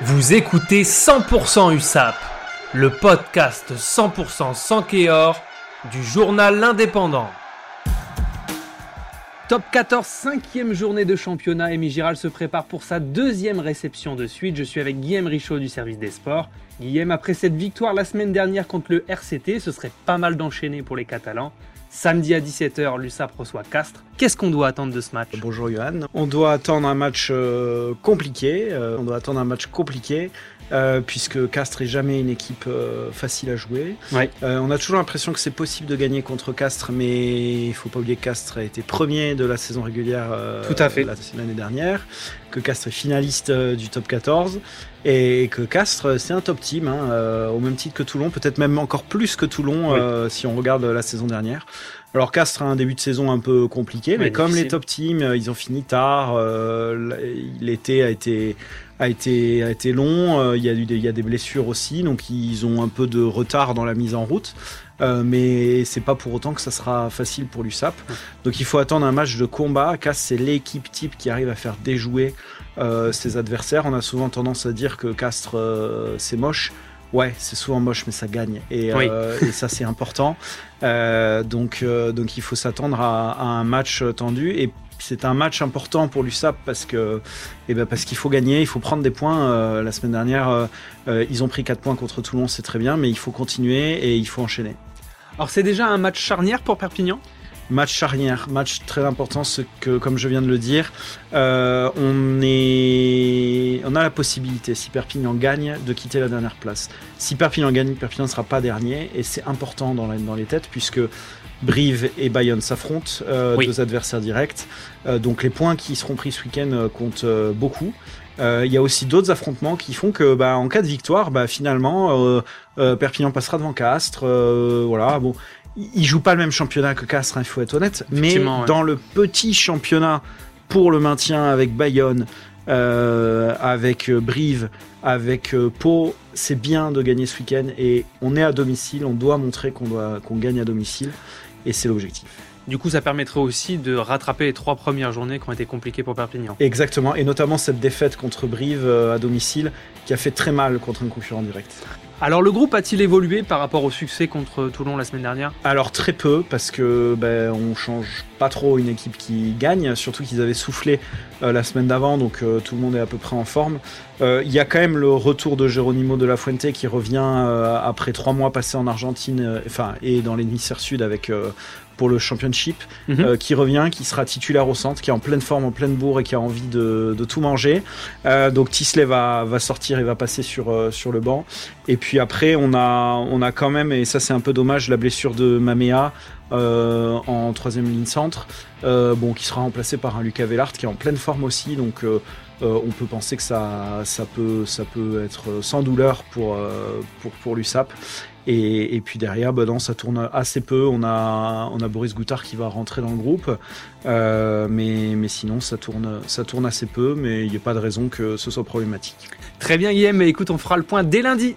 Vous écoutez 100% USAP, le podcast 100% sans Kéor du journal L'Indépendant. Top 14, cinquième journée de championnat. Amy Giral se prépare pour sa deuxième réception de suite. Je suis avec Guillaume Richaud du service des sports. Guillaume, après cette victoire la semaine dernière contre le RCT, ce serait pas mal d'enchaîner pour les Catalans. Samedi à 17h, l'USAP reçoit Castres. Qu'est-ce qu'on doit attendre de ce match Bonjour Johan. On doit attendre un match euh, compliqué. Euh, on doit attendre un match compliqué. Euh, puisque Castres est jamais une équipe facile à jouer. on a toujours l'impression que c'est possible de gagner contre Castres, mais il faut pas oublier que Castres a été premier de la saison régulière Tout à fait. l'année dernière, que Castres est finaliste du top 14 et que Castres c'est un top team, hein, au même titre que Toulon, peut-être même encore plus que Toulon si on regarde la saison dernière. Alors Castres a un début de saison un peu compliqué, mais comme les top teams, euh, ils ont fini tard, euh, l'été a été a été a été long, euh, il y a eu des, il y a des blessures aussi, donc ils ont un peu de retard dans la mise en route. Euh, mais c'est pas pour autant que ça sera facile pour l'USAP. Donc il faut attendre un match de combat. Castres, c'est l'équipe type qui arrive à faire déjouer ses adversaires. On a souvent tendance à dire que Castres, c'est moche. Ouais, c'est souvent moche, mais ça gagne. Et, euh, et ça, c'est important. Euh, donc, euh, donc, il faut s'attendre à, à, un match tendu. Et c'est un match important pour l'USAP parce que, eh ben parce qu'il faut gagner, il faut prendre des points. La semaine dernière, ils ont pris 4 points contre Toulon, c'est très bien, mais il faut continuer et il faut enchaîner. Alors, c'est déjà un match charnière pour Perpignan? Match charnière, match très important, ce que, comme je viens de le dire, euh, on, est, on a la possibilité, si Perpignan gagne, de quitter la dernière place. Si Perpignan gagne, Perpignan ne sera pas dernier, et c'est important dans, dans les têtes, puisque Brive et Bayonne s'affrontent, euh, deux adversaires directs. Euh, donc les points qui seront pris ce week-end comptent beaucoup. Euh, il y a aussi d'autres affrontements qui font que, bah, en cas de victoire, bah, finalement, Perpignan passera devant Castres. voilà, bon, il joue pas le même championnat que Castres, hein, il faut être honnête. Mais dans le petit championnat pour le maintien avec Bayonne, euh, avec euh, Brive, avec euh, Pau, c'est bien de gagner ce week-end et on est à domicile, on doit montrer qu'on qu'on gagne à domicile et c'est l'objectif. Du coup, ça permettrait aussi de rattraper les trois premières journées qui ont été compliquées pour Perpignan. Exactement, et notamment cette défaite contre Brive à domicile qui a fait très mal contre un concurrent direct. Alors le groupe a-t-il évolué par rapport au succès contre Toulon la semaine dernière? Alors très peu parce que ben, on change pas trop une équipe qui gagne, surtout qu'ils avaient soufflé euh, la semaine d'avant, donc euh, tout le monde est à peu près en forme. Euh, il y a quand même le retour de Geronimo de la Fuente qui revient après trois mois passés en Argentine, et dans l'hémisphère sud avec pour le championship, mm -hmm. qui revient, qui sera titulaire au centre, qui est en pleine forme, en pleine bourre et qui a envie de, de tout manger. donc Tisley va, va sortir et va passer sur, sur le banc. Et puis après, on a, on a quand même, et ça c'est un peu dommage, la blessure de Mamea. Euh, en troisième ligne centre, euh, bon, qui sera remplacé par un Lucas Vellart qui est en pleine forme aussi, donc euh, on peut penser que ça, peut, être sans douleur pour, pour, pour l'USAP. Et, puis derrière, bah non, ça tourne assez peu. On a, Boris Goutard qui va rentrer dans le groupe, mais, mais sinon ça tourne, ça tourne assez peu. Mais il n'y a pas de raison que ce soit problématique. Très bien, Guillaume. Écoute, on fera le point dès lundi.